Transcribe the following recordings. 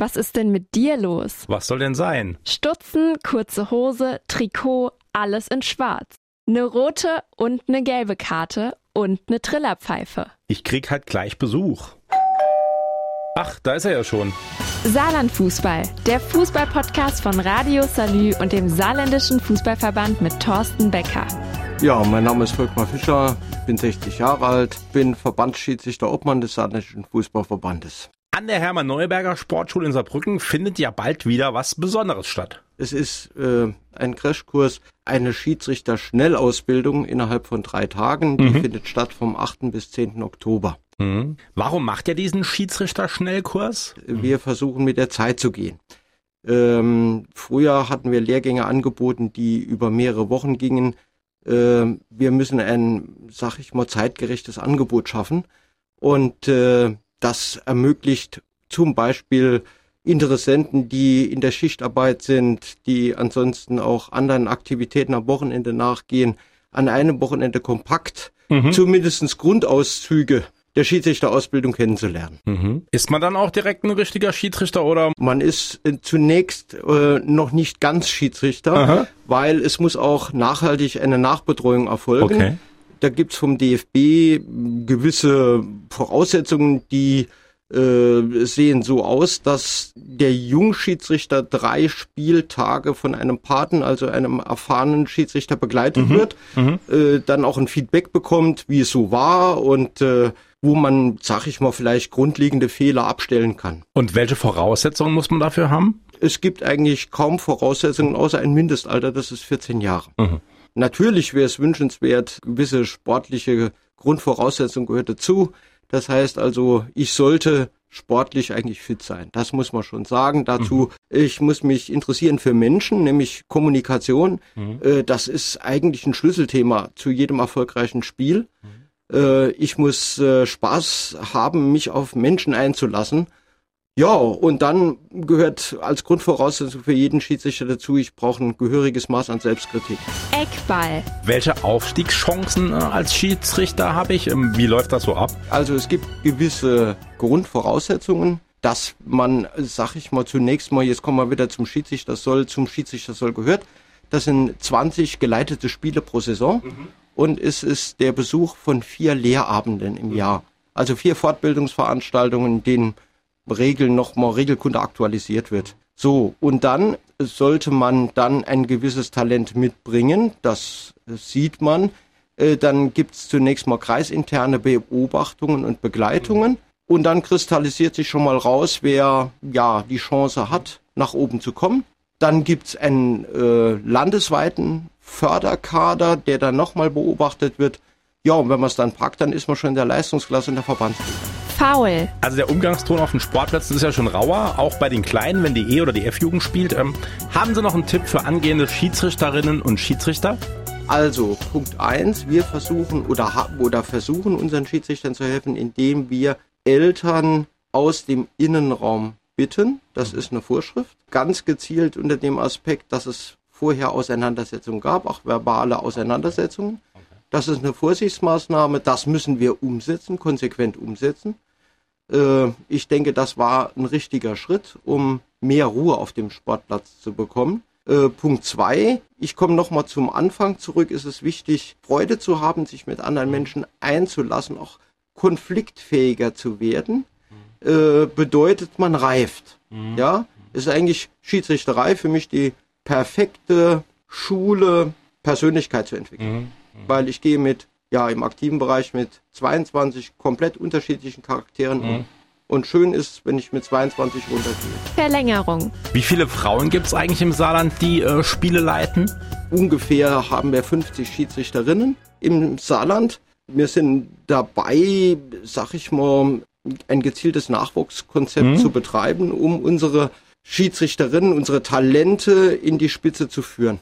Was ist denn mit dir los? Was soll denn sein? Stutzen, kurze Hose, Trikot, alles in schwarz. Eine rote und eine gelbe Karte und eine Trillerpfeife. Ich krieg halt gleich Besuch. Ach, da ist er ja schon. Saarlandfußball, der Fußballpodcast von Radio Salü und dem Saarländischen Fußballverband mit Thorsten Becker. Ja, mein Name ist Volkmar Fischer, bin 60 Jahre alt, bin Verbandsschiedsrichter Obmann des Saarländischen Fußballverbandes. An der Hermann-Neuberger Sportschule in Saarbrücken findet ja bald wieder was Besonderes statt. Es ist äh, ein Crashkurs, eine Schiedsrichter-Schnellausbildung innerhalb von drei Tagen. Die Mhm. findet statt vom 8. bis 10. Oktober. Mhm. Warum macht ihr diesen Schiedsrichter-Schnellkurs? Wir versuchen mit der Zeit zu gehen. Ähm, früher hatten wir Lehrgänge angeboten, die über mehrere Wochen gingen. Ähm, wir müssen ein, sag ich mal, zeitgerechtes Angebot schaffen. Und äh, das ermöglicht zum Beispiel Interessenten, die in der Schichtarbeit sind, die ansonsten auch anderen Aktivitäten am Wochenende nachgehen, an einem Wochenende kompakt Mhm. zumindestens Grundauszüge der Schiedsrichterausbildung kennenzulernen. Mhm. Ist man dann auch direkt ein richtiger Schiedsrichter oder? Man ist äh, zunächst äh, noch nicht ganz Schiedsrichter, Aha. weil es muss auch nachhaltig eine Nachbetreuung erfolgen. Okay. Da gibt's vom DFB gewisse Voraussetzungen, die äh, sehen so aus, dass der Jungschiedsrichter drei Spieltage von einem Paten, also einem erfahrenen Schiedsrichter begleitet wird, Mhm. äh, dann auch ein Feedback bekommt, wie es so war und äh, wo man, sag ich mal, vielleicht grundlegende Fehler abstellen kann. Und welche Voraussetzungen muss man dafür haben? Es gibt eigentlich kaum Voraussetzungen außer ein Mindestalter, das ist 14 Jahre. Mhm. Natürlich wäre es wünschenswert, gewisse sportliche Grundvoraussetzungen gehört dazu. Das heißt also, ich sollte sportlich eigentlich fit sein. Das muss man schon sagen. Dazu, ich muss mich interessieren für Menschen, nämlich Kommunikation. Äh, Das ist eigentlich ein Schlüsselthema zu jedem erfolgreichen Spiel. Äh, Ich muss äh, Spaß haben, mich auf Menschen einzulassen. Ja, und dann gehört als Grundvoraussetzung für jeden Schiedsrichter dazu, ich brauche ein gehöriges Maß an Selbstkritik. Eckball. Welche Aufstiegschancen äh, als Schiedsrichter habe ich? Ähm, Wie läuft das so ab? Also es gibt gewisse Grundvoraussetzungen, dass man, sag ich mal, zunächst mal, jetzt kommen wir wieder zum Schiedsrichter soll, zum Schiedsrichter soll gehört. Das sind 20 geleitete Spiele pro Saison und es ist der Besuch von vier Lehrabenden im Jahr. Also vier Fortbildungsveranstaltungen, in denen Regeln nochmal Regelkunde aktualisiert wird. So, und dann sollte man dann ein gewisses Talent mitbringen, das äh, sieht man. Äh, Dann gibt's zunächst mal kreisinterne Beobachtungen und Begleitungen. Und dann kristallisiert sich schon mal raus, wer ja die Chance hat, nach oben zu kommen. Dann gibt's einen äh, landesweiten Förderkader, der dann nochmal beobachtet wird. Ja, und wenn man es dann packt, dann ist man schon in der Leistungsklasse in der Verbandsliga. Foul. Also der Umgangston auf den Sportplätzen ist ja schon rauer, auch bei den Kleinen, wenn die E- oder die F-Jugend spielt. Ähm, haben Sie noch einen Tipp für angehende Schiedsrichterinnen und Schiedsrichter? Also, Punkt eins: wir versuchen oder haben oder versuchen unseren Schiedsrichtern zu helfen, indem wir Eltern aus dem Innenraum bitten. Das ist eine Vorschrift. Ganz gezielt unter dem Aspekt, dass es vorher Auseinandersetzungen gab, auch verbale Auseinandersetzungen. Das ist eine Vorsichtsmaßnahme, das müssen wir umsetzen, konsequent umsetzen. Äh, ich denke, das war ein richtiger Schritt, um mehr Ruhe auf dem Sportplatz zu bekommen. Äh, Punkt zwei, ich komme nochmal zum Anfang zurück, ist es wichtig, Freude zu haben, sich mit anderen Menschen einzulassen, auch konfliktfähiger zu werden, äh, bedeutet, man reift. Ja, ist eigentlich Schiedsrichterei für mich die perfekte Schule, Persönlichkeit zu entwickeln. Weil ich gehe mit, ja, im aktiven Bereich mit 22 komplett unterschiedlichen Charakteren um. Und schön ist, wenn ich mit 22 runtergehe. Verlängerung. Wie viele Frauen gibt es eigentlich im Saarland, die äh, Spiele leiten? Ungefähr haben wir 50 Schiedsrichterinnen im Saarland. Wir sind dabei, sag ich mal, ein gezieltes Nachwuchskonzept zu betreiben, um unsere Schiedsrichterinnen, unsere Talente in die Spitze zu führen.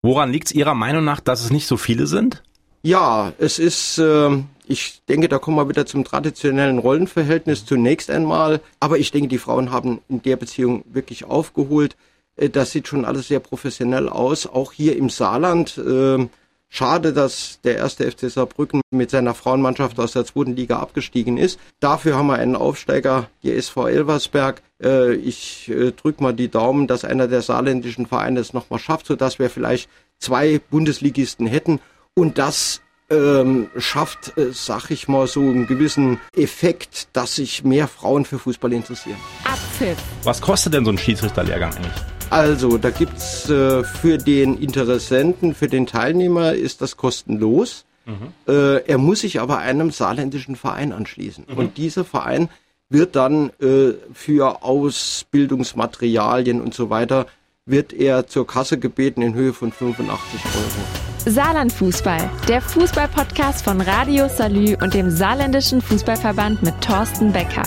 Woran liegt es Ihrer Meinung nach, dass es nicht so viele sind? Ja, es ist, ähm, ich denke, da kommen wir wieder zum traditionellen Rollenverhältnis zunächst einmal. Aber ich denke, die Frauen haben in der Beziehung wirklich aufgeholt. Äh, Das sieht schon alles sehr professionell aus. Auch hier im Saarland. ähm, Schade, dass der erste FC Saarbrücken mit seiner Frauenmannschaft aus der zweiten Liga abgestiegen ist. Dafür haben wir einen Aufsteiger, die SV Elversberg. Äh, ich äh, drücke mal die Daumen, dass einer der saarländischen Vereine es nochmal schafft, sodass wir vielleicht zwei Bundesligisten hätten. Und das ähm, schafft, äh, sag ich mal, so einen gewissen Effekt, dass sich mehr Frauen für Fußball interessieren. Abpfiff. Was kostet denn so ein Schiedsrichterlehrgang eigentlich? Also, da gibt's äh, für den Interessenten, für den Teilnehmer ist das kostenlos. Mhm. Äh, er muss sich aber einem saarländischen Verein anschließen. Mhm. Und dieser Verein wird dann äh, für Ausbildungsmaterialien und so weiter, wird er zur Kasse gebeten in Höhe von 85 Euro. Saarlandfußball, der Fußballpodcast von Radio Salü und dem Saarländischen Fußballverband mit Thorsten Becker.